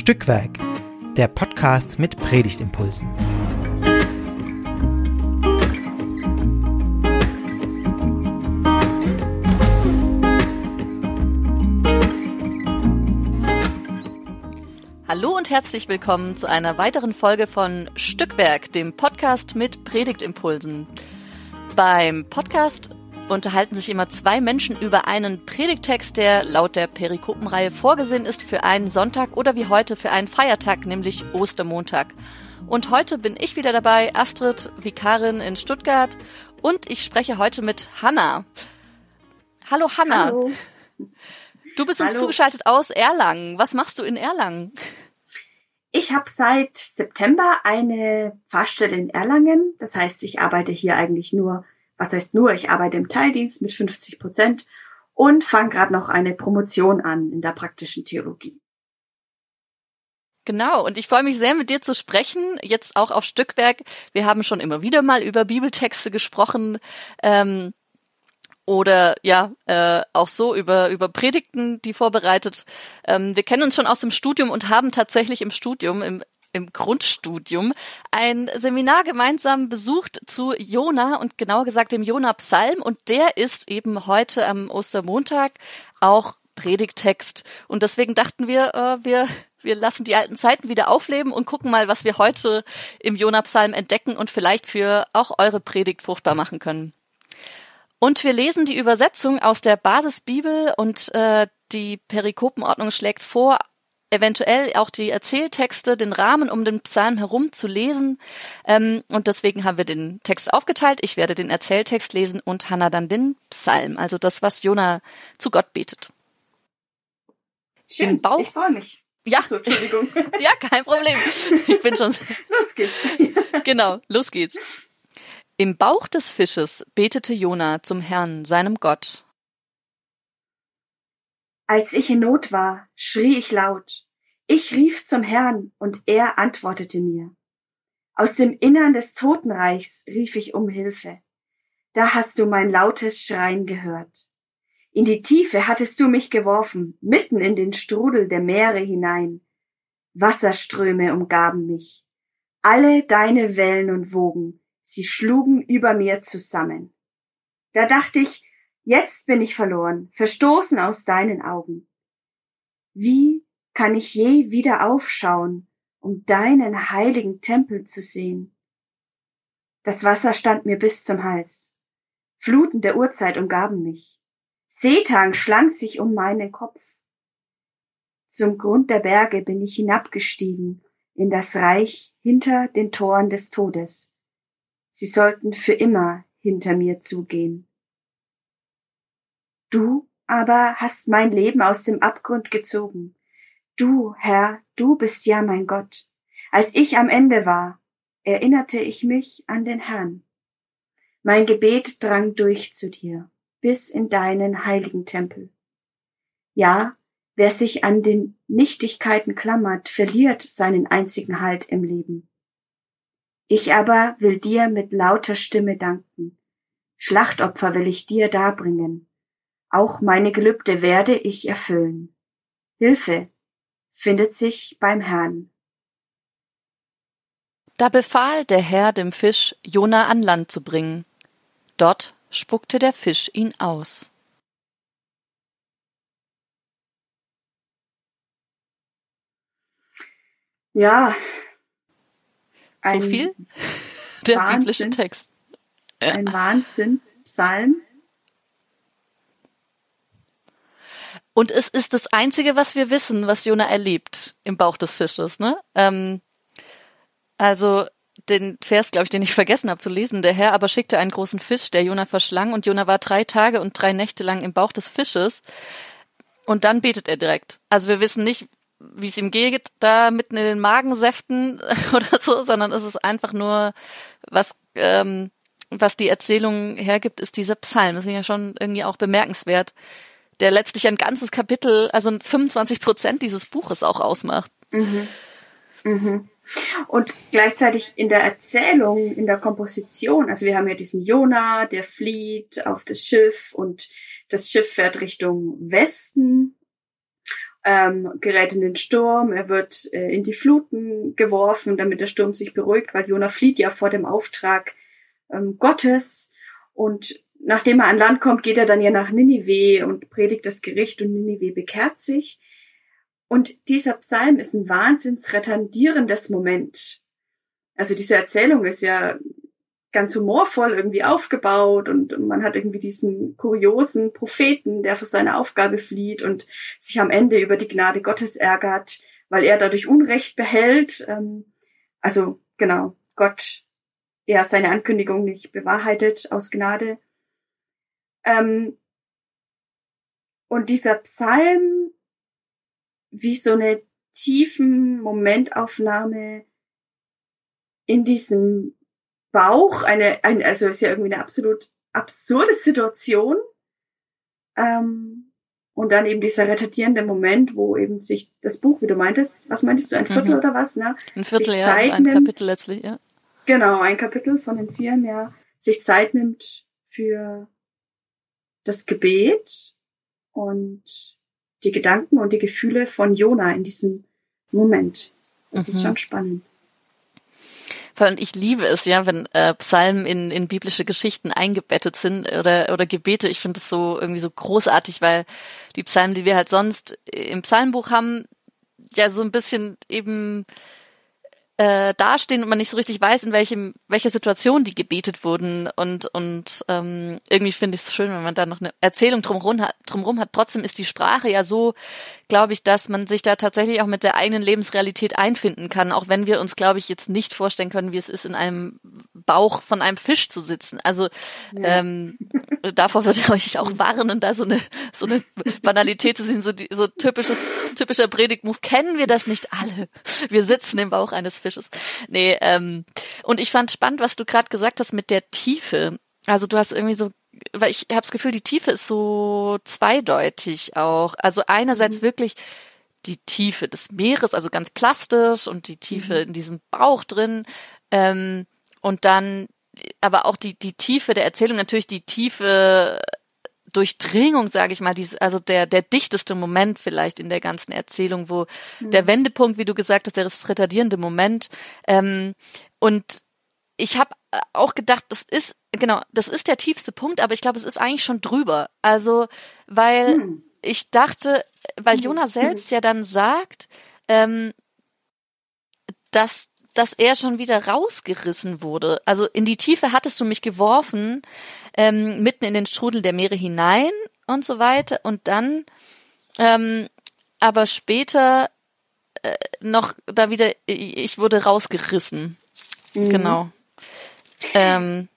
Stückwerk, der Podcast mit Predigtimpulsen. Hallo und herzlich willkommen zu einer weiteren Folge von Stückwerk, dem Podcast mit Predigtimpulsen. Beim Podcast unterhalten sich immer zwei Menschen über einen Predigtext, der laut der Perikopenreihe vorgesehen ist für einen Sonntag oder wie heute für einen Feiertag, nämlich Ostermontag. Und heute bin ich wieder dabei, Astrid, Vikarin in Stuttgart, und ich spreche heute mit Hanna. Hallo Hanna. Hallo. Du bist uns Hallo. zugeschaltet aus Erlangen. Was machst du in Erlangen? Ich habe seit September eine Pfarrstelle in Erlangen. Das heißt, ich arbeite hier eigentlich nur, was heißt nur, ich arbeite im Teildienst mit 50 Prozent und fange gerade noch eine Promotion an in der praktischen Theologie. Genau, und ich freue mich sehr, mit dir zu sprechen, jetzt auch auf Stückwerk. Wir haben schon immer wieder mal über Bibeltexte gesprochen. Ähm, oder ja, äh, auch so über, über Predigten, die vorbereitet. Ähm, wir kennen uns schon aus dem Studium und haben tatsächlich im Studium, im, im Grundstudium, ein Seminar gemeinsam besucht zu Jona und genauer gesagt dem Jona-Psalm. Und der ist eben heute am Ostermontag auch Predigtext. Und deswegen dachten wir, äh, wir, wir lassen die alten Zeiten wieder aufleben und gucken mal, was wir heute im Jona-Psalm entdecken und vielleicht für auch eure Predigt fruchtbar machen können. Und wir lesen die Übersetzung aus der Basisbibel und äh, die Perikopenordnung schlägt vor, eventuell auch die Erzähltexte, den Rahmen um den Psalm herum zu lesen. Ähm, und deswegen haben wir den Text aufgeteilt. Ich werde den Erzähltext lesen und Hannah dann den Psalm, also das, was Jona zu Gott betet. Schön, ich freue mich. Ja, So, Entschuldigung. ja, kein Problem. Ich bin schon Los geht's. genau. Los geht's. Im Bauch des Fisches betete Jona zum Herrn, seinem Gott. Als ich in Not war, schrie ich laut. Ich rief zum Herrn und er antwortete mir. Aus dem Innern des Totenreichs rief ich um Hilfe. Da hast du mein lautes Schreien gehört. In die Tiefe hattest du mich geworfen, mitten in den Strudel der Meere hinein. Wasserströme umgaben mich. Alle deine Wellen und Wogen, sie schlugen über mir zusammen. Da dachte ich, jetzt bin ich verloren, verstoßen aus deinen Augen. Wie kann ich je wieder aufschauen, um deinen heiligen Tempel zu sehen? Das Wasser stand mir bis zum Hals. Fluten der Urzeit umgaben mich. Seetang schlang sich um meinen Kopf. Zum Grund der Berge bin ich hinabgestiegen in das Reich hinter den Toren des Todes. Sie sollten für immer hinter mir zugehen. Du aber hast mein Leben aus dem Abgrund gezogen. Du, Herr, du bist ja mein Gott. Als ich am Ende war, erinnerte ich mich an den Herrn. Mein Gebet drang durch zu dir, bis in deinen heiligen Tempel. Ja, wer sich an den Nichtigkeiten klammert, verliert seinen einzigen Halt im Leben. Ich aber will dir mit lauter Stimme danken. Schlachtopfer will ich dir darbringen. Auch meine Gelübde werde ich erfüllen. Hilfe findet sich beim Herrn. Da befahl der Herr dem Fisch, Jona an Land zu bringen. Dort spuckte der Fisch ihn aus. Ja. So viel? Der Wahnsinns- biblische Text. Ein Wahnsinnspsalm. Und es ist das Einzige, was wir wissen, was Jona erlebt im Bauch des Fisches. Ne? Ähm, also den Vers, glaube ich, den ich vergessen habe zu lesen. Der Herr aber schickte einen großen Fisch, der Jona verschlang, und Jona war drei Tage und drei Nächte lang im Bauch des Fisches. Und dann betet er direkt. Also wir wissen nicht, wie es ihm geht, da mitten in den Magensäften oder so, sondern es ist einfach nur, was, ähm, was die Erzählung hergibt, ist dieser Psalm. Das ist ja schon irgendwie auch bemerkenswert, der letztlich ein ganzes Kapitel, also 25 Prozent dieses Buches auch ausmacht. Mhm. Mhm. Und gleichzeitig in der Erzählung, in der Komposition, also wir haben ja diesen Jona, der flieht auf das Schiff und das Schiff fährt Richtung Westen ähm, gerät in den Sturm, er wird äh, in die Fluten geworfen, damit der Sturm sich beruhigt, weil Jona flieht ja vor dem Auftrag ähm, Gottes. Und nachdem er an Land kommt, geht er dann ja nach Ninive und predigt das Gericht und Ninive bekehrt sich. Und dieser Psalm ist ein wahnsinns retardierendes Moment. Also diese Erzählung ist ja ganz humorvoll irgendwie aufgebaut und man hat irgendwie diesen kuriosen Propheten, der für seine Aufgabe flieht und sich am Ende über die Gnade Gottes ärgert, weil er dadurch Unrecht behält. Ähm, also genau, Gott er seine Ankündigung nicht bewahrheitet aus Gnade. Ähm, und dieser Psalm wie so eine tiefen Momentaufnahme in diesem Bauch, eine, ein, also ist ja irgendwie eine absolut absurde Situation. Ähm, und dann eben dieser retardierende Moment, wo eben sich das Buch, wie du meintest, was meintest du, ein Viertel mhm. oder was, ne? Ein Viertel, ja, also ein nimmt, Kapitel letztlich, ja. Genau, ein Kapitel von den vieren, ja, sich Zeit nimmt für das Gebet und die Gedanken und die Gefühle von Jona in diesem Moment. Das mhm. ist schon spannend. Und ich liebe es, ja, wenn äh, Psalmen in, in biblische Geschichten eingebettet sind oder, oder Gebete. Ich finde es so irgendwie so großartig, weil die Psalmen, die wir halt sonst im Psalmbuch haben, ja so ein bisschen eben äh, dastehen und man nicht so richtig weiß, in welchem, welcher Situation die gebetet wurden. Und, und ähm, irgendwie finde ich es schön, wenn man da noch eine Erzählung drumherum hat, drumherum hat. Trotzdem ist die Sprache ja so, glaube ich, dass man sich da tatsächlich auch mit der eigenen Lebensrealität einfinden kann, auch wenn wir uns, glaube ich, jetzt nicht vorstellen können, wie es ist, in einem Bauch von einem Fisch zu sitzen. Also ja. ähm, davor würde ich euch auch warnen, da so eine so eine Banalität zu sehen, so, die, so typisches typischer Predigtmove. Kennen wir das nicht alle? Wir sitzen im Bauch eines Fisches. Nee, ähm, und ich fand spannend, was du gerade gesagt hast mit der Tiefe. Also du hast irgendwie so, weil ich habe das Gefühl, die Tiefe ist so zweideutig auch. Also einerseits mhm. wirklich die Tiefe des Meeres, also ganz plastisch und die Tiefe mhm. in diesem Bauch drin. Ähm, und dann aber auch die, die Tiefe der Erzählung, natürlich die Tiefe Durchdringung, sage ich mal, dieses, also der, der dichteste Moment vielleicht in der ganzen Erzählung, wo mhm. der Wendepunkt, wie du gesagt hast, der retardierende Moment. Ähm, und ich habe auch gedacht, das ist, genau, das ist der tiefste Punkt, aber ich glaube, es ist eigentlich schon drüber. Also, weil mhm. ich dachte, weil hm. Jonah selbst ja dann sagt, ähm, dass dass er schon wieder rausgerissen wurde. Also in die Tiefe hattest du mich geworfen, ähm, mitten in den Strudel der Meere hinein und so weiter. Und dann, ähm, aber später äh, noch da wieder, ich wurde rausgerissen. Mhm. Genau. Ähm,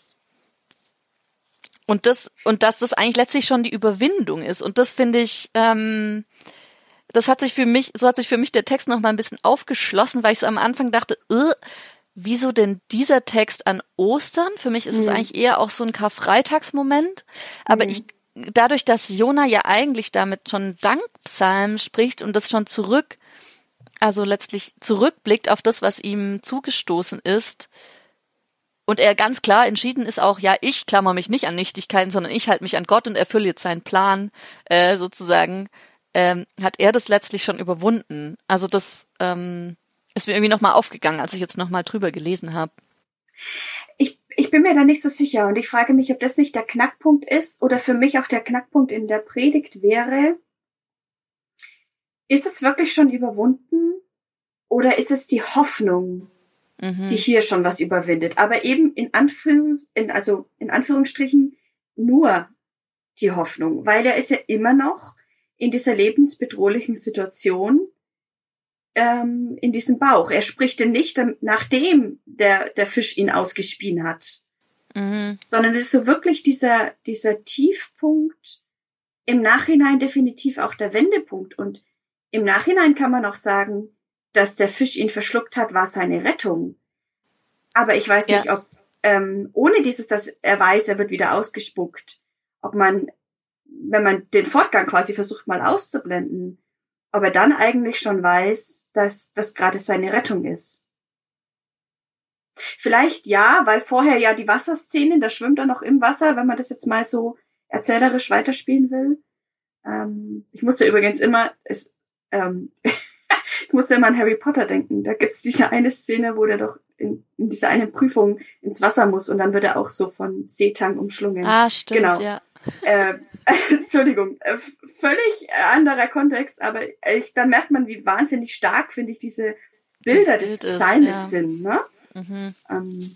und das, und dass das eigentlich letztlich schon die Überwindung ist. Und das finde ich, ähm, das hat sich für mich, so hat sich für mich der Text noch mal ein bisschen aufgeschlossen, weil ich so am Anfang dachte, äh, wieso denn dieser Text an Ostern? Für mich ist mhm. es eigentlich eher auch so ein Karfreitagsmoment. Aber mhm. ich, dadurch, dass Jona ja eigentlich damit schon Dankpsalm spricht und das schon zurück, also letztlich zurückblickt auf das, was ihm zugestoßen ist, und er ganz klar entschieden ist auch, ja, ich klammer mich nicht an Nichtigkeiten, sondern ich halte mich an Gott und erfülle jetzt seinen Plan, äh, sozusagen, ähm, hat er das letztlich schon überwunden. Also das ähm, ist mir irgendwie nochmal aufgegangen, als ich jetzt nochmal drüber gelesen habe. Ich, ich bin mir da nicht so sicher und ich frage mich, ob das nicht der Knackpunkt ist oder für mich auch der Knackpunkt in der Predigt wäre. Ist es wirklich schon überwunden oder ist es die Hoffnung, mhm. die hier schon was überwindet? Aber eben in Anführung, in, also in Anführungsstrichen nur die Hoffnung, weil er ist ja immer noch in dieser lebensbedrohlichen Situation ähm, in diesem Bauch. Er spricht denn nicht, nachdem der, der Fisch ihn ausgespien hat, mhm. sondern es ist so wirklich dieser, dieser Tiefpunkt, im Nachhinein definitiv auch der Wendepunkt. Und im Nachhinein kann man auch sagen, dass der Fisch ihn verschluckt hat, war seine Rettung. Aber ich weiß ja. nicht, ob ähm, ohne dieses, dass er weiß, er wird wieder ausgespuckt, ob man wenn man den Fortgang quasi versucht mal auszublenden, ob er dann eigentlich schon weiß, dass das gerade seine Rettung ist. Vielleicht ja, weil vorher ja die Wasserszene, da schwimmt er noch im Wasser, wenn man das jetzt mal so erzählerisch weiterspielen will. Ähm, ich musste übrigens immer, es, ähm, ich musste immer an Harry Potter denken. Da gibt's diese eine Szene, wo der doch in, in dieser einen Prüfung ins Wasser muss und dann wird er auch so von Seetang umschlungen. Ah, stimmt, genau. ja. Äh, Entschuldigung, äh, völlig anderer Kontext, aber ich, da merkt man, wie wahnsinnig stark, finde ich, diese Bilder des Bild ist, Psalmes ja. sind. Ne? Mhm. Ähm,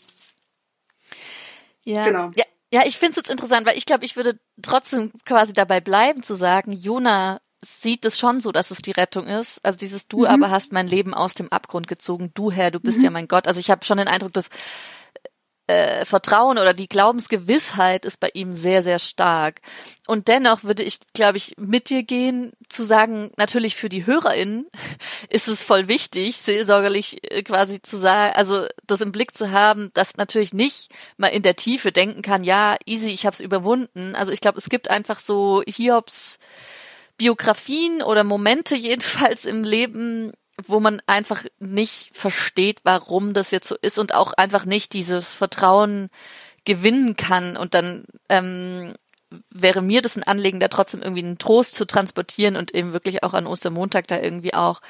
Ja. Genau. ja. Ja, ich finde es jetzt interessant, weil ich glaube, ich würde trotzdem quasi dabei bleiben zu sagen, Jona sieht es schon so, dass es die Rettung ist. Also dieses Du Mhm. aber hast mein Leben aus dem Abgrund gezogen. Du Herr, du bist Mhm. ja mein Gott. Also ich habe schon den Eindruck, dass äh, Vertrauen oder die Glaubensgewissheit ist bei ihm sehr, sehr stark. Und dennoch würde ich, glaube ich, mit dir gehen, zu sagen, natürlich für die HörerInnen ist es voll wichtig, seelsorgerlich äh, quasi zu sagen, also das im Blick zu haben, dass natürlich nicht mal in der Tiefe denken kann, ja, easy, ich habe es überwunden. Also ich glaube, es gibt einfach so Hiobs Biografien oder Momente jedenfalls im Leben, wo man einfach nicht versteht, warum das jetzt so ist und auch einfach nicht dieses Vertrauen gewinnen kann. Und dann ähm, wäre mir das ein Anliegen, da trotzdem irgendwie einen Trost zu transportieren und eben wirklich auch an Ostermontag da irgendwie auch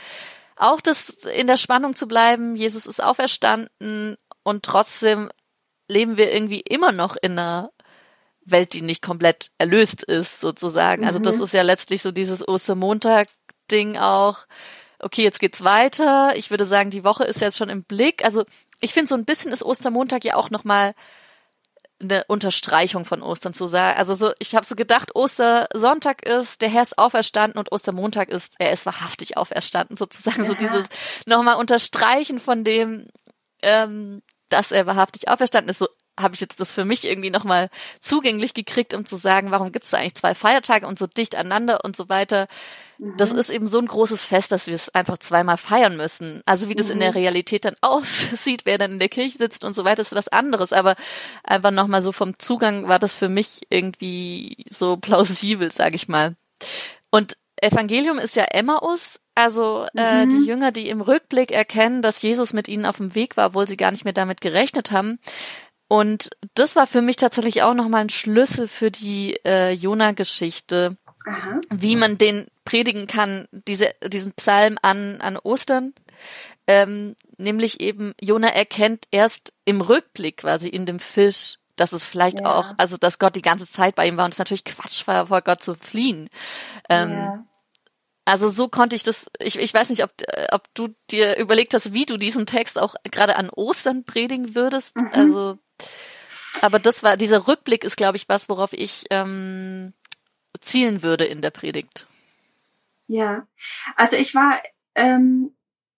auch das in der Spannung zu bleiben. Jesus ist auferstanden und trotzdem leben wir irgendwie immer noch in einer Welt, die nicht komplett erlöst ist, sozusagen. Also das Mhm. ist ja letztlich so dieses Ostermontag-Ding auch. Okay, jetzt geht's weiter. Ich würde sagen, die Woche ist jetzt schon im Blick. Also ich finde, so ein bisschen ist Ostermontag ja auch nochmal eine Unterstreichung von Ostern zu sagen. Also so, ich habe so gedacht, Ostersonntag ist, der Herr ist auferstanden und Ostermontag ist, er ist wahrhaftig auferstanden, sozusagen. So Ja. dieses nochmal Unterstreichen von dem, ähm, dass er wahrhaftig auferstanden ist. So habe ich jetzt das für mich irgendwie nochmal zugänglich gekriegt, um zu sagen, warum gibt es da eigentlich zwei Feiertage und so dicht aneinander und so weiter. Das ist eben so ein großes Fest, dass wir es einfach zweimal feiern müssen. Also wie das in der Realität dann aussieht, wer dann in der Kirche sitzt und so weiter, ist was anderes. Aber einfach nochmal so vom Zugang war das für mich irgendwie so plausibel, sage ich mal. Und Evangelium ist ja Emmaus, also äh, Mhm. die Jünger, die im Rückblick erkennen, dass Jesus mit ihnen auf dem Weg war, obwohl sie gar nicht mehr damit gerechnet haben. Und das war für mich tatsächlich auch nochmal ein Schlüssel für die äh, Jona-Geschichte, wie man den predigen kann, diese, diesen Psalm an, an Ostern. Ähm, nämlich eben, Jona erkennt erst im Rückblick quasi in dem Fisch, dass es vielleicht Ja. auch, also dass Gott die ganze Zeit bei ihm war und es natürlich Quatsch war, vor Gott zu fliehen. Ähm, ja. Also so konnte ich das, ich, ich weiß nicht, ob, ob du dir überlegt hast, wie du diesen Text auch gerade an Ostern predigen würdest. Mhm. Also, aber das war, dieser Rückblick ist, glaube ich, was, worauf ich ähm, zielen würde in der Predigt. Ja, also ich war, ähm,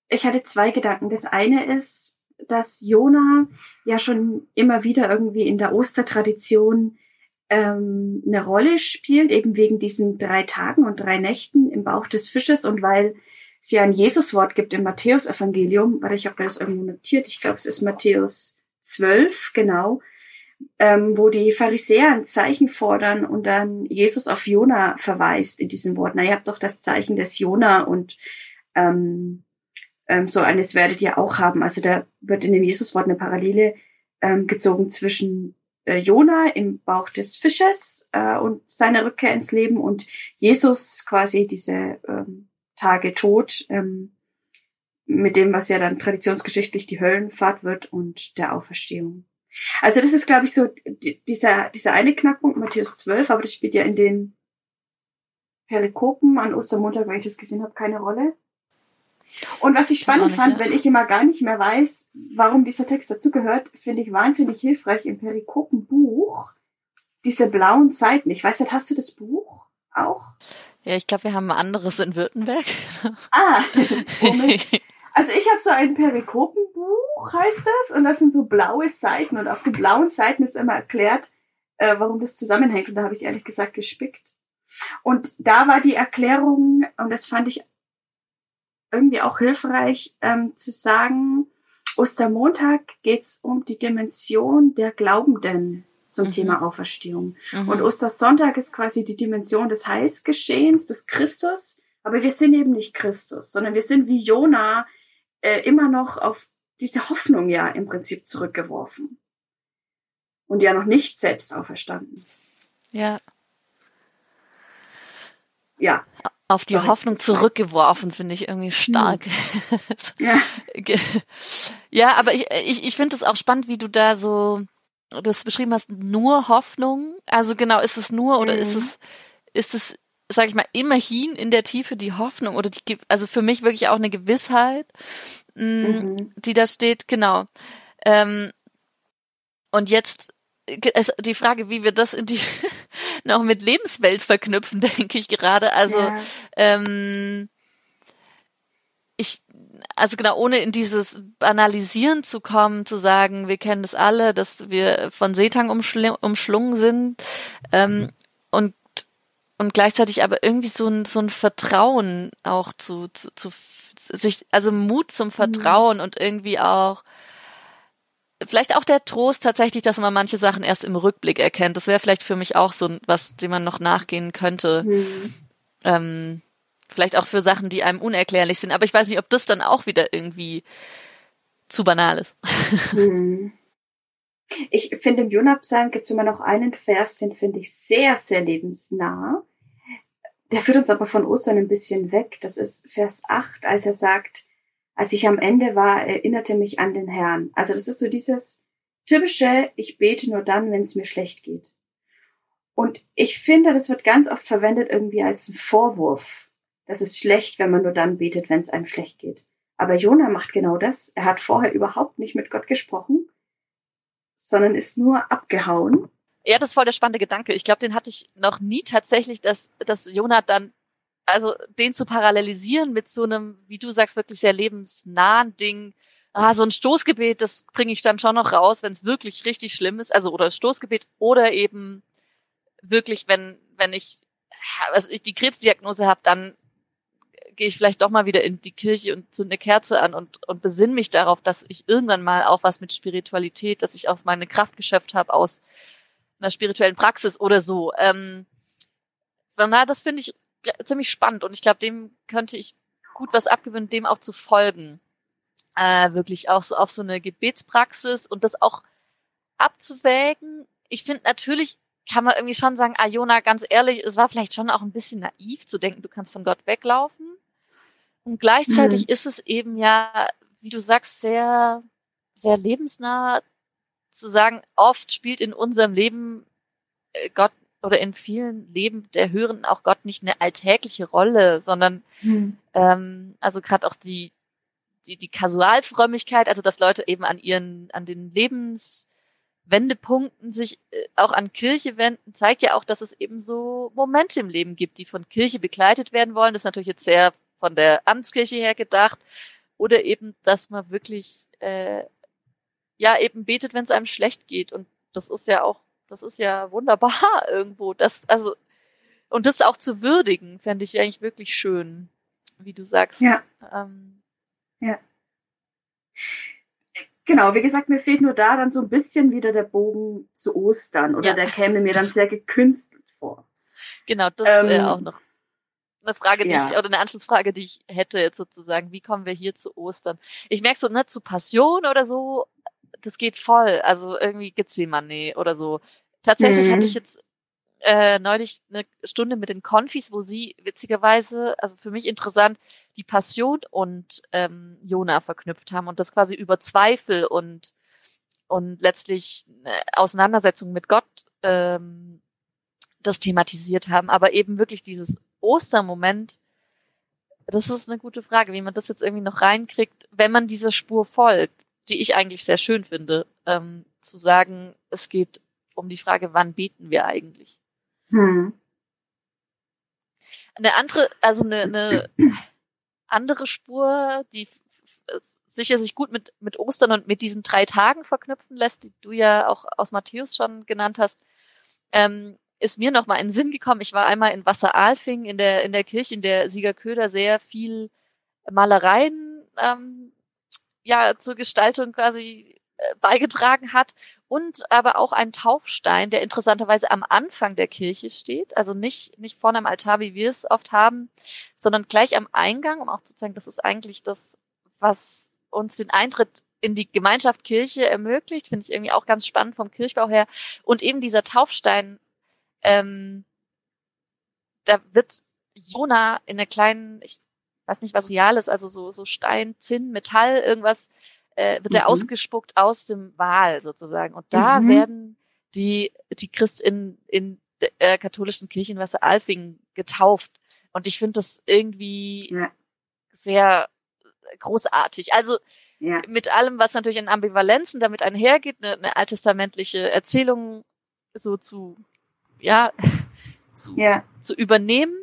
ich hatte zwei Gedanken. Das eine ist, dass Jona ja schon immer wieder irgendwie in der Ostertradition ähm, eine Rolle spielt, eben wegen diesen drei Tagen und drei Nächten im Bauch des Fisches und weil es ja ein Jesuswort gibt im Matthäus-Evangelium, warte, ich habe das irgendwo notiert, ich glaube, es ist Matthäus 12, genau, ähm, wo die Pharisäer ein Zeichen fordern und dann Jesus auf Jona verweist in diesem Wort. Na, ihr habt doch das Zeichen des Jona und ähm, ähm, so eines werdet ihr auch haben. Also da wird in dem Jesuswort eine Parallele ähm, gezogen zwischen äh, Jona im Bauch des Fisches äh, und seiner Rückkehr ins Leben und Jesus quasi diese ähm, Tage tot ähm, mit dem, was ja dann traditionsgeschichtlich die Höllenfahrt wird und der Auferstehung. Also das ist, glaube ich, so die- dieser, dieser eine Knackpunkt, Matthäus 12, aber das spielt ja in den Perikopen an Ostermontag, weil ich das gesehen habe, keine Rolle. Und was ich spannend nicht, fand, ja. wenn ich immer gar nicht mehr weiß, warum dieser Text dazugehört, finde ich wahnsinnig hilfreich im Perikopenbuch diese blauen Seiten. Ich weiß nicht, hast du das Buch auch? Ja, ich glaube, wir haben ein anderes in Württemberg. Ah, oh Mist. Also ich habe so ein Perikopenbuch, heißt das, und das sind so blaue Seiten und auf den blauen Seiten ist immer erklärt, äh, warum das zusammenhängt und da habe ich ehrlich gesagt gespickt. Und da war die Erklärung, und das fand ich irgendwie auch hilfreich, ähm, zu sagen, Ostermontag geht's um die Dimension der Glaubenden zum Mhm. Thema Auferstehung. Mhm. Und Ostersonntag ist quasi die Dimension des Heilsgeschehens, des Christus. Aber wir sind eben nicht Christus, sondern wir sind wie Jona äh, immer noch auf diese Hoffnung ja im Prinzip zurückgeworfen. Und ja noch nicht selbst auferstanden. ja, Ja. Auf die Sorry, Hoffnung zurückgeworfen, finde ich irgendwie stark. Ja. ja, aber ich, ich, ich finde es auch spannend, wie du da so das beschrieben hast, nur Hoffnung. Also genau, ist es nur oder ist Mhm. es, ist es, sag ich mal, immerhin in der Tiefe die Hoffnung oder die, also für mich wirklich auch eine Gewissheit, mh, Mhm. die da steht, genau. Ähm, und jetzt ge- es, die Frage, wie wir das in die noch mit Lebenswelt verknüpfen, denke ich gerade. Also ja. ähm, ich, also genau, ohne in dieses Banalisieren zu kommen, zu sagen, wir kennen das alle, dass wir von Seetang umschl umschlungen sind ähm, und und gleichzeitig aber irgendwie so ein so ein Vertrauen auch zu, zu, zu sich, also Mut zum Vertrauen und irgendwie auch vielleicht auch der Trost tatsächlich, dass man manche Sachen erst im Rückblick erkennt. Das wäre vielleicht für mich auch so was, dem man noch nachgehen könnte Mhm. ähm, vielleicht auch für Sachen, die einem unerklärlich sind. Aber ich weiß nicht, ob das dann auch wieder irgendwie zu banal ist. Hm. Ich finde, im Jonah-Psalm gibt es immer noch einen Vers, den finde ich sehr, sehr lebensnah. Der führt uns aber von Ostern ein bisschen weg. Das ist Vers 8, als er sagt, als ich am Ende war, erinnerte mich an den Herrn. Also das ist so dieses typische, ich bete nur dann, wenn es mir schlecht geht. Und ich finde, das wird ganz oft verwendet irgendwie als ein Vorwurf. Das ist schlecht, wenn man nur dann betet, wenn es einem schlecht geht. Aber Jona macht genau das. Er hat vorher überhaupt nicht mit Gott gesprochen, sondern ist nur abgehauen. Ja, das ist voll der spannende Gedanke. Ich glaube, den hatte ich noch nie tatsächlich, dass, dass Jonathan, also den zu parallelisieren mit so einem, wie du sagst, wirklich sehr lebensnahen Ding. Ah, so ein Stoßgebet, das bringe ich dann schon noch raus, wenn es wirklich richtig schlimm ist. Also, oder Stoßgebet oder eben wirklich, wenn, wenn ich, also ich die Krebsdiagnose habe, dann gehe ich vielleicht doch mal wieder in die Kirche und zünde eine Kerze an und, und besinne mich darauf, dass ich irgendwann mal auch was mit Spiritualität, dass ich auch meine Kraft geschöpft habe aus einer spirituellen Praxis oder so. Ähm, daher, das finde ich ziemlich spannend und ich glaube, dem könnte ich gut was abgewöhnen, dem auch zu folgen. Äh, wirklich auch so auf so eine Gebetspraxis und das auch abzuwägen. Ich finde natürlich kann man irgendwie schon sagen, ah Jona, ganz ehrlich, es war vielleicht schon auch ein bisschen naiv zu denken, du kannst von Gott weglaufen. Und gleichzeitig Mhm. ist es eben ja, wie du sagst, sehr, sehr lebensnah zu sagen, oft spielt in unserem Leben äh, Gott oder in vielen Leben der Hörenden auch Gott nicht eine alltägliche Rolle, sondern Hm. ähm, also gerade auch die, die, die Kasualfrömmigkeit, also dass Leute eben an ihren, an den Lebenswendepunkten sich äh, auch an Kirche wenden, zeigt ja auch, dass es eben so Momente im Leben gibt, die von Kirche begleitet werden wollen. Das ist natürlich jetzt sehr von der Amtskirche her gedacht. Oder eben, dass man wirklich äh, ja eben betet, wenn es einem schlecht geht. Und das ist ja auch, das ist ja wunderbar irgendwo. Das, also, und das auch zu würdigen, fände ich eigentlich wirklich schön, wie du sagst. Ja. Ähm, Genau, wie gesagt, mir fehlt nur da dann so ein bisschen wieder der Bogen zu Ostern oder Ja. der käme mir dann sehr gekünstelt vor. genau, das Ähm, wäre auch noch eine Frage, die ja. ich, oder eine Anschlussfrage, die ich hätte jetzt sozusagen. Wie kommen wir hier zu Ostern? Ich merke so, ne, zu Passion oder so, das geht voll. Also irgendwie Gethsemane oder so. Tatsächlich Mhm. hatte ich jetzt äh, neulich eine Stunde mit den Konfis, wo sie witzigerweise, also für mich interessant, die Passion und ähm, Jona verknüpft haben und das quasi über Zweifel und und letztlich eine Auseinandersetzung mit Gott ähm, das thematisiert haben, aber eben wirklich dieses Ostermoment, das ist eine gute Frage, wie man das jetzt irgendwie noch reinkriegt, wenn man dieser Spur folgt, die ich eigentlich sehr schön finde, ähm, zu sagen, es geht um die Frage, wann beten wir eigentlich? Hm. Eine andere, also eine, eine andere Spur, die sicher sich gut mit, mit Ostern und mit diesen drei Tagen verknüpfen lässt, die du ja auch aus Matthäus schon genannt hast, ähm, ist mir noch mal in den Sinn gekommen. Ich war einmal in Wasseralfing in der, in der Kirche, in der Siegerköder sehr viel Malereien ähm, ja zur Gestaltung quasi äh, beigetragen hat und aber auch ein Taufstein, der interessanterweise am Anfang der Kirche steht, also nicht nicht vorne am Altar, wie wir es oft haben, sondern gleich am Eingang, um auch zu zeigen, das ist eigentlich das, was uns den Eintritt in die Gemeinschaft Kirche ermöglicht, finde ich irgendwie auch ganz spannend vom Kirchbau her. Und eben dieser Taufstein, ähm, da wird Jona in einer kleinen, ich weiß nicht, was real ist, also so, so Stein, Zinn, Metall, irgendwas, äh, wird mhm. er ausgespuckt aus dem Wal sozusagen. Und da mhm. werden die, die Christ in, in der äh, katholischen Kirche in Wasseralfingen getauft. Und ich finde das irgendwie ja. sehr großartig. Also ja. mit allem, was natürlich an Ambivalenzen damit einhergeht, eine, eine alttestamentliche Erzählung so zu, ja, zu, ja. zu übernehmen.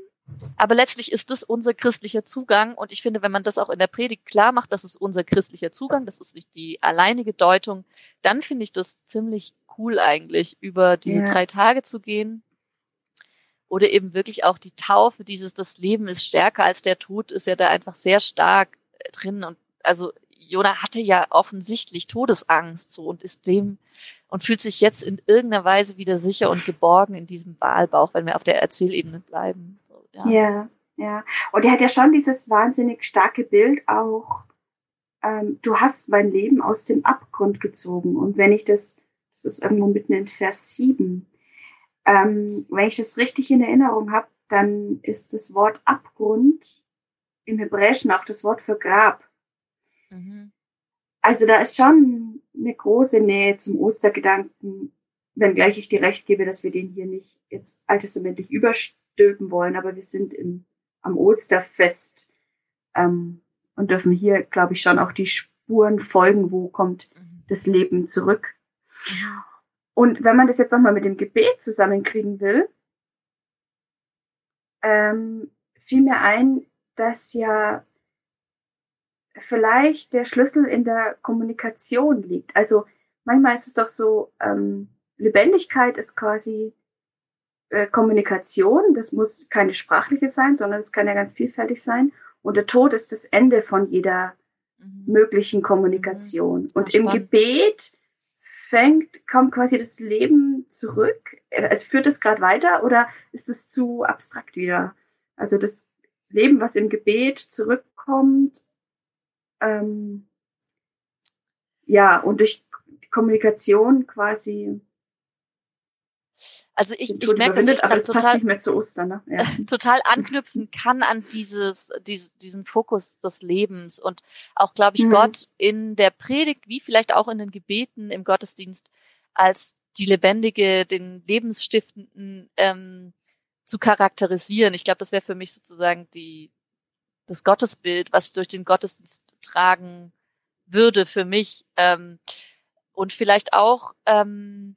Aber letztlich ist das unser christlicher Zugang. Und ich finde, wenn man das auch in der Predigt klar macht, das ist unser christlicher Zugang, das ist nicht die alleinige Deutung, dann finde ich das ziemlich cool eigentlich, über diese ja. drei Tage zu gehen. Oder eben wirklich auch die Taufe, dieses, das Leben ist stärker als der Tod, ist ja da einfach sehr stark äh, drin. Und also Jona hatte ja offensichtlich Todesangst so und ist dem und fühlt sich jetzt in irgendeiner Weise wieder sicher und geborgen in diesem Wahlbauch, wenn wir auf der Erzählebene bleiben. Ja. ja, ja. Und er hat ja schon dieses wahnsinnig starke Bild auch, ähm, du hast mein Leben aus dem Abgrund gezogen. Und wenn ich das, das ist irgendwo mitten in Vers 7, ähm, wenn ich das richtig in Erinnerung habe, dann ist das Wort Abgrund im Hebräischen auch das Wort für Grab. Mhm. Also da ist schon eine große Nähe zum Ostergedanken, wenngleich ich dir recht gebe, dass wir den hier nicht jetzt alttestamentlich überstülpen wollen, aber wir sind im, am Osterfest ähm, und dürfen hier, glaube ich, schon auch die Spuren folgen, wo kommt mhm. das Leben zurück. Und wenn man das jetzt nochmal mit dem Gebet zusammenkriegen will, ähm, fiel mir ein, dass ja vielleicht der Schlüssel in der Kommunikation liegt. Also manchmal ist es doch so, ähm, Lebendigkeit ist quasi äh, Kommunikation. Das muss keine sprachliche sein, sondern es kann ja ganz vielfältig sein. Und der Tod ist das Ende von jeder mhm. möglichen Kommunikation. Mhm. Und im Gebet fängt, kommt quasi das Leben zurück. Es führt es gerade weiter oder ist es zu abstrakt wieder? Also das Leben, was im Gebet zurückkommt, ähm, ja, und durch Kommunikation quasi. Also ich, ich merke, dass ich aber total, nicht mehr zu Ostern, ne? ja. total anknüpfen kann an dieses, diesen, diesen Fokus des Lebens und auch, glaube ich, mhm. Gott in der Predigt, wie vielleicht auch in den Gebeten im Gottesdienst, als die lebendige, den lebensstiftenden ähm, zu charakterisieren. Ich glaube, das wäre für mich sozusagen die das Gottesbild, was durch den Gottesdienst tragen würde für mich. Ähm, und vielleicht auch ähm,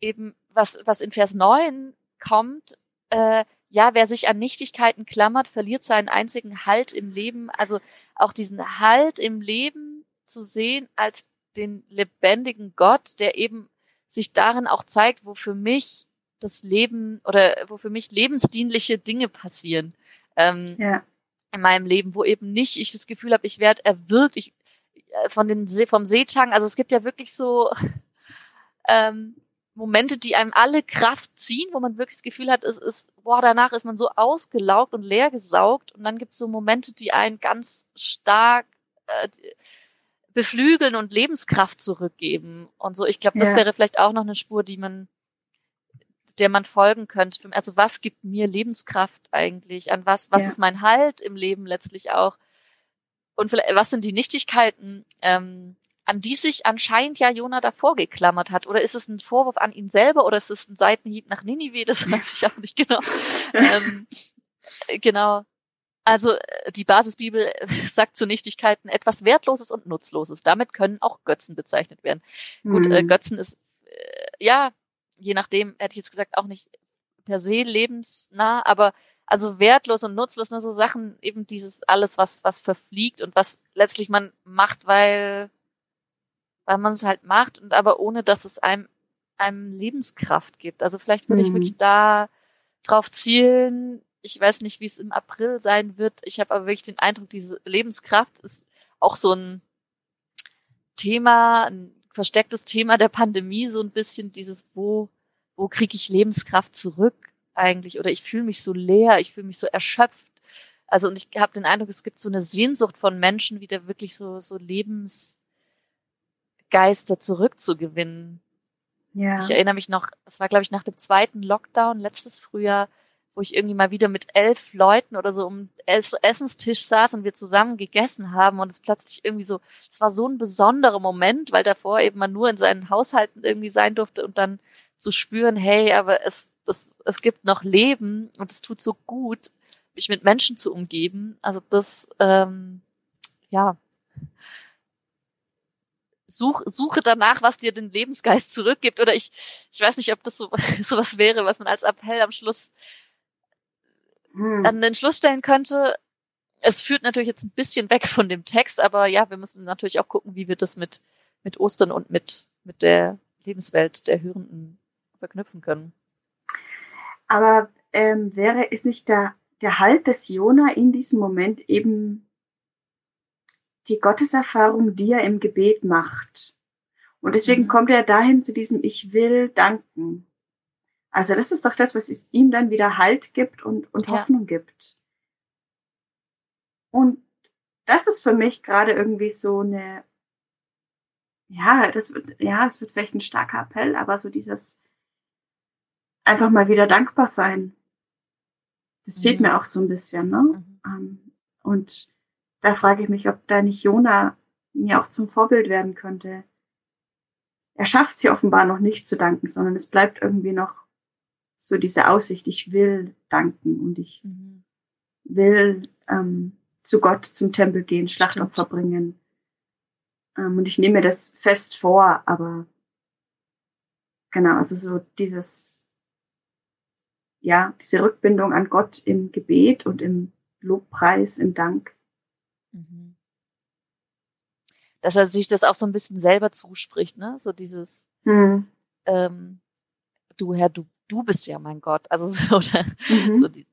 eben, was, was in Vers 9 kommt, äh, ja, wer sich an Nichtigkeiten klammert, verliert seinen einzigen Halt im Leben. Also auch diesen Halt im Leben zu sehen als den lebendigen Gott, der eben sich darin auch zeigt, wo für mich das Leben oder wo für mich lebensdienliche Dinge passieren. Ähm, ja in meinem Leben, wo eben nicht ich das Gefühl habe, ich werde erwürgt, ich äh, von den See, vom Seetang, also es gibt ja wirklich so ähm, Momente, die einem alle Kraft ziehen, wo man wirklich das Gefühl hat, es ist, boah, danach ist man so ausgelaugt und leer gesaugt und dann gibt es so Momente, die einen ganz stark äh, beflügeln und Lebenskraft zurückgeben und so. Ich glaube, das ja. wäre vielleicht auch noch eine Spur, die man der man folgen könnte. Also was gibt mir Lebenskraft eigentlich? An was, was ja. ist mein Halt im Leben letztlich auch? Und vielleicht, was sind die Nichtigkeiten, ähm, an die sich anscheinend ja Jona davor geklammert hat? Oder ist es ein Vorwurf an ihn selber oder ist es ein Seitenhieb nach Ninive? Das weiß ich auch nicht genau. ähm, genau. Also äh, die Basisbibel sagt zu Nichtigkeiten etwas Wertloses und Nutzloses. Damit können auch Götzen bezeichnet werden. Mhm. Gut, äh, mhm. Götzen ist äh, ja je nachdem, hätte ich jetzt gesagt, auch nicht per se lebensnah, aber also wertlos und nutzlos, ne, so Sachen, eben dieses alles, was, was verfliegt und was letztlich man macht, weil, weil man es halt macht und aber ohne, dass es einem, einem Lebenskraft gibt. Also vielleicht würde mhm. ich wirklich da drauf zielen. Ich weiß nicht, wie es im April sein wird. Ich habe aber wirklich den Eindruck, diese Lebenskraft ist auch so ein Thema, ein verstecktes Thema der Pandemie, so ein bisschen dieses, wo, wo kriege ich Lebenskraft zurück eigentlich? Oder ich fühle mich so leer, ich fühle mich so erschöpft. Also und ich habe den Eindruck, es gibt so eine Sehnsucht von Menschen, wieder wirklich so, so Lebensgeister zurückzugewinnen. Ja. Ich erinnere mich noch, es war, glaube ich, nach dem zweiten Lockdown letztes Frühjahr, wo ich irgendwie mal wieder mit elf Leuten oder so um Essenstisch saß und wir zusammen gegessen haben und es plötzlich irgendwie so, es war so ein besonderer Moment, weil davor eben man nur in seinen Haushalten irgendwie sein durfte und dann zu spüren, hey, aber es, das, es gibt noch Leben und es tut so gut, mich mit Menschen zu umgeben. Also das, ähm, ja, such, suche danach, was dir den Lebensgeist zurückgibt. Oder ich, ich weiß nicht, ob das so, so was wäre, was man als Appell am Schluss hm. an den Schluss stellen könnte. Es führt natürlich jetzt ein bisschen weg von dem Text, aber ja, wir müssen natürlich auch gucken, wie wir das mit, mit Ostern und mit, mit der Lebenswelt der Hörenden verknüpfen können. Aber ähm, wäre es nicht der, der Halt des Jona in diesem Moment eben die Gotteserfahrung, die er im Gebet macht. Und deswegen mhm. kommt er dahin zu diesem Ich will danken. Also das ist doch das, was es ihm dann wieder Halt gibt und, und ja. Hoffnung gibt. Und das ist für mich gerade irgendwie so eine, ja, das wird, ja, es wird vielleicht ein starker Appell, aber so dieses einfach mal wieder dankbar sein. Das mhm. fehlt mir auch so ein bisschen, ne? Mhm. Ähm, und da frage ich mich, ob da nicht Jona mir auch zum Vorbild werden könnte. Er schafft sie offenbar noch nicht zu danken, sondern es bleibt irgendwie noch so diese Aussicht, ich will danken und ich mhm. will ähm, zu Gott zum Tempel gehen, Schlachtopfer Stimmt. bringen. Ähm, und ich nehme mir das fest vor, aber genau, also so dieses, ja, diese Rückbindung an Gott im Gebet und im Lobpreis, im Dank. Mhm. Dass er sich das auch so ein bisschen selber zuspricht, ne? So dieses, mhm. ähm, du Herr, du, du bist ja mein Gott. Also so, oder mhm. so die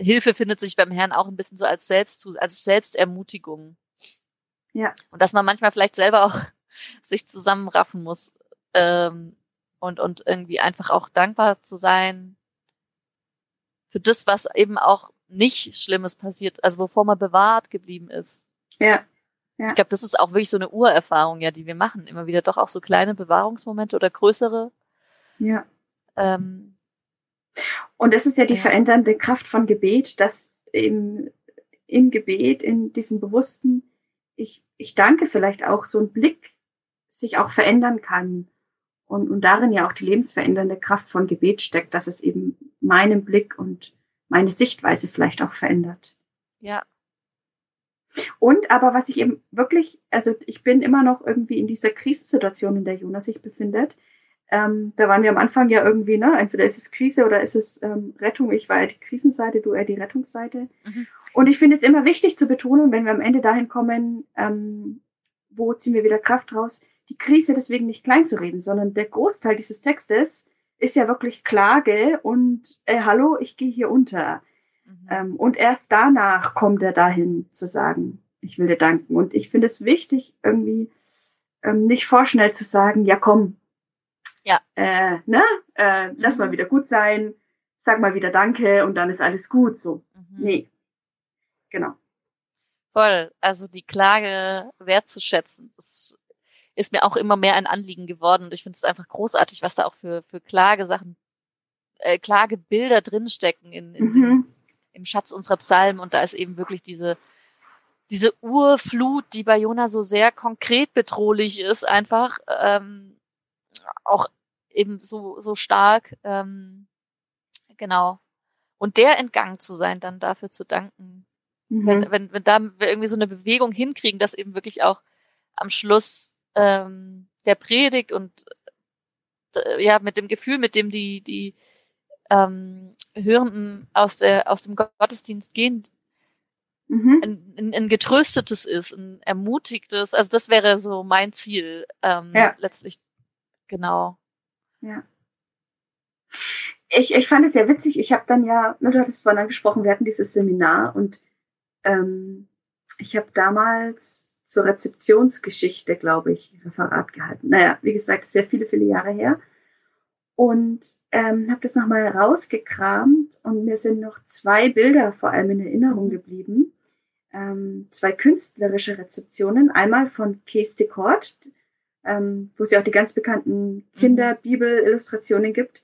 Hilfe findet sich beim Herrn auch ein bisschen so als Selbst, als Selbstermutigung. Ja. Und dass man manchmal vielleicht selber auch sich zusammenraffen muss ähm, und, und irgendwie einfach auch dankbar zu sein für das, was eben auch nicht Schlimmes passiert, also wovor man bewahrt geblieben ist. Ja. ja. Ich glaube, das ist auch wirklich so eine Urerfahrung, ja, die wir machen. Immer wieder doch auch so kleine Bewahrungsmomente oder größere. Ja. Ähm, und das ist ja die ja. verändernde Kraft von Gebet, dass im, im Gebet, in diesem bewussten, ich, ich danke vielleicht auch so ein Blick sich auch verändern kann. Und, und darin ja auch die lebensverändernde Kraft von Gebet steckt, dass es eben meinen Blick und meine Sichtweise vielleicht auch verändert. Ja. Und aber was ich eben wirklich, also ich bin immer noch irgendwie in dieser Krisensituation, in der Jonas sich befindet. Ähm, da waren wir am Anfang ja irgendwie, ne, entweder ist es Krise oder ist es ähm, Rettung. Ich war ja die Krisenseite, du eher die Rettungsseite. Mhm. Und ich finde es immer wichtig zu betonen, wenn wir am Ende dahin kommen, ähm, wo ziehen wir wieder Kraft raus, die Krise deswegen nicht klein zu reden, sondern der Großteil dieses Textes ist ja wirklich Klage und äh, hallo, ich gehe hier unter. Mhm. Ähm, und erst danach kommt er dahin zu sagen, ich will dir danken. Und ich finde es wichtig, irgendwie ähm, nicht vorschnell zu sagen, ja komm, ja. Äh, ne? Äh, mhm. Lass mal mhm. wieder gut sein, sag mal wieder Danke und dann ist alles gut. So. Mhm. Nee. Genau. Voll. Also die Klage wertzuschätzen, das ist mir auch immer mehr ein Anliegen geworden. Und ich finde es einfach großartig, was da auch für, für Klagesachen, äh, Klagebilder drinstecken in, in mhm. dem, im Schatz unserer Psalmen. Und da ist eben wirklich diese, diese Urflut, die bei Jona so sehr konkret bedrohlich ist, einfach ähm, auch eben so, so stark. Ähm, genau. Und der entgangen zu sein, dann dafür zu danken. Mhm. Wenn, wenn, wenn da wir irgendwie so eine Bewegung hinkriegen, dass eben wirklich auch am Schluss ähm, der Predigt und äh, ja mit dem Gefühl, mit dem die die ähm, Hörenden aus der aus dem Gottesdienst gehen, mhm. ein, ein, ein getröstetes ist, ein ermutigtes. Also das wäre so mein Ziel ähm, ja. letztlich genau. Ja. Ich, ich fand es ja witzig. Ich habe dann ja, du hattest vorhin angesprochen, wir hatten dieses Seminar und ähm, ich habe damals zur Rezeptionsgeschichte, glaube ich, Referat gehalten. Naja, wie gesagt, ist ja viele, viele Jahre her. Und ähm, habe das nochmal rausgekramt und mir sind noch zwei Bilder vor allem in Erinnerung geblieben. Ähm, zwei künstlerische Rezeptionen. Einmal von Kees de Kort, ähm, wo es ja auch die ganz bekannten mhm. Kinderbibel-Illustrationen gibt.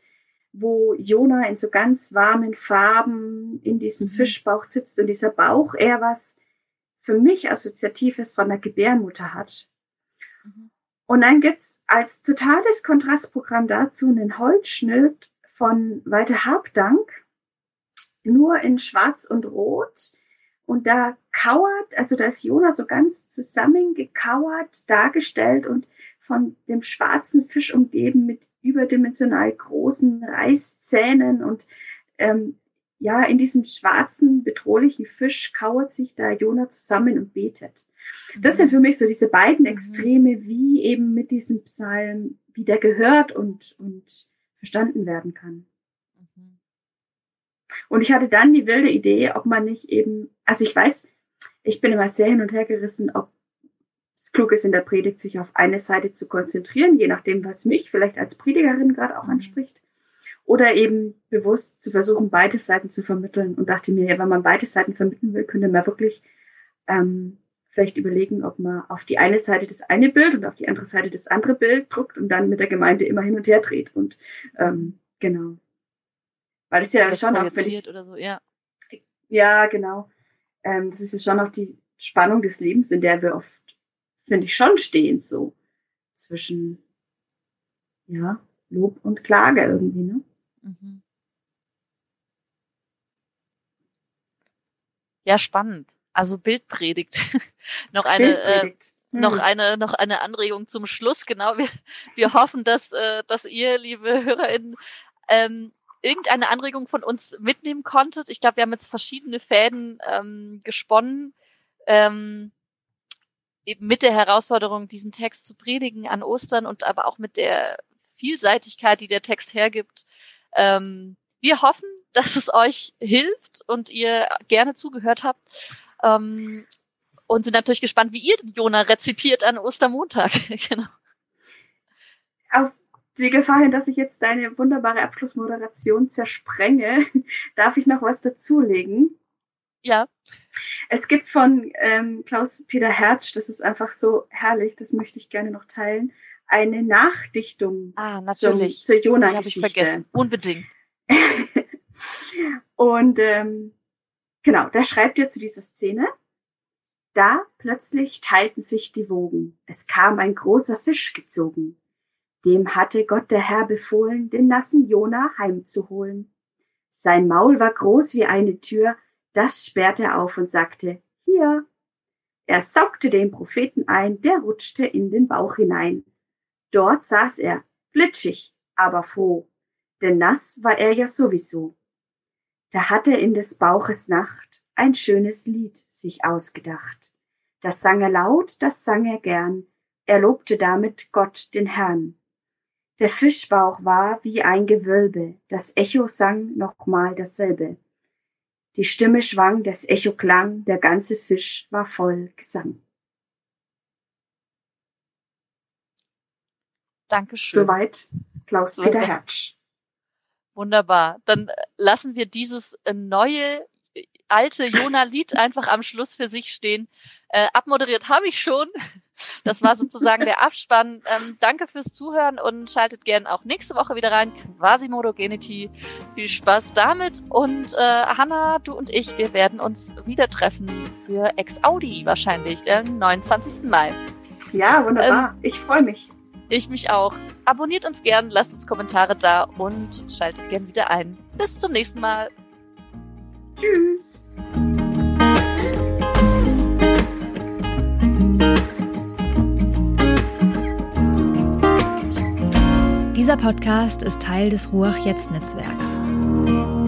wo Jona in so ganz warmen Farben in diesem mhm. Fischbauch sitzt und dieser Bauch eher was für mich Assoziatives von der Gebärmutter hat. Mhm. Und dann gibt's als totales Kontrastprogramm dazu einen Holzschnitt von Walter Habdank, nur in Schwarz und Rot. Und da kauert, also da ist Jona so ganz zusammengekauert dargestellt und von dem schwarzen Fisch umgeben mit überdimensional großen Reißzähnen und ähm, ja, in diesem schwarzen, bedrohlichen Fisch kauert sich da Jona zusammen und betet. Das sind für mich so diese beiden mhm. Extreme, wie eben mit diesem Psalm, wie der gehört und, und verstanden werden kann. Mhm. Und ich hatte dann die wilde Idee, ob man nicht eben, also ich weiß, ich bin immer sehr hin und her gerissen, ob es klug ist, in der Predigt sich auf eine Seite zu konzentrieren, je nachdem, was mich vielleicht als Predigerin gerade auch mhm. anspricht. Oder eben bewusst zu versuchen, beide Seiten zu vermitteln. Und dachte mir, ja, wenn man beide Seiten vermitteln will, könnte man wirklich ähm, vielleicht überlegen, ob man auf die eine Seite das eine Bild und auf die andere Seite das andere Bild druckt und dann mit der Gemeinde immer hin und her dreht. Und ähm, genau. Weil das ja das schon auch. Ich, oder so, ja. Ja, genau. Ähm, das ist ja schon auch die Spannung des Lebens, in der wir oft finde ich schon stehend so zwischen ja, Lob und Klage irgendwie, ne? Mhm. Ja, spannend. Also Bildpredigt. noch eine Bildpredigt. Äh, hm. noch eine noch eine Anregung zum Schluss. Genau, wir, wir hoffen, dass äh, dass ihr, liebe HörerInnen, ähm, irgendeine Anregung von uns mitnehmen konntet. Ich glaube, wir haben jetzt verschiedene Fäden ähm, gesponnen. Ähm, eben mit der Herausforderung, diesen Text zu predigen an Ostern und aber auch mit der Vielseitigkeit, die der Text hergibt. Ähm, wir hoffen, dass es euch hilft und ihr gerne zugehört habt. Ähm, und sind natürlich gespannt, wie ihr Jona rezipiert an Ostermontag. genau. Auf die Gefahr hin, dass ich jetzt deine wunderbare Abschlussmoderation zersprenge, darf ich noch was dazulegen. Ja. Es gibt von ähm, Klaus-Peter Hertz, das ist einfach so herrlich, das möchte ich gerne noch teilen, eine Nachdichtung ah, natürlich. Zum, zur habe ich vergessen. Unbedingt. Und ähm, genau, da schreibt er zu dieser Szene. Da plötzlich teilten sich die Wogen. Es kam ein großer Fisch gezogen. Dem hatte Gott der Herr befohlen, den nassen Jona heimzuholen. Sein Maul war groß wie eine Tür, das sperrte er auf und sagte, hier. Er saugte den Propheten ein, der rutschte in den Bauch hinein. Dort saß er, glitschig, aber froh, denn nass war er ja sowieso. Da hatte in des Bauches Nacht ein schönes Lied sich ausgedacht. Das sang er laut, das sang er gern, er lobte damit Gott den Herrn. Der Fischbauch war wie ein Gewölbe, das Echo sang nochmal dasselbe. Die Stimme schwang, das Echo klang, der ganze Fisch war voll Gesang. Dankeschön. Soweit Klaus-Peter Hertsch. Wunderbar. Dann äh, lassen wir dieses äh, neue äh, alte Jona-Lied einfach am Schluss für sich stehen. Äh, abmoderiert habe ich schon. Das war sozusagen der Abspann. Ähm, danke fürs Zuhören und schaltet gern auch nächste Woche wieder rein. Quasimodogenity. Viel Spaß damit. Und äh, Hanna, du und ich, wir werden uns wieder treffen für Ex-Audi wahrscheinlich, am 29. Mai. Ja, wunderbar. Ähm, ich freue mich. Ich mich auch. Abonniert uns gern, lasst uns Kommentare da und schaltet gern wieder ein. Bis zum nächsten Mal. Tschüss. Dieser Podcast ist Teil des Ruach Jetzt Netzwerks.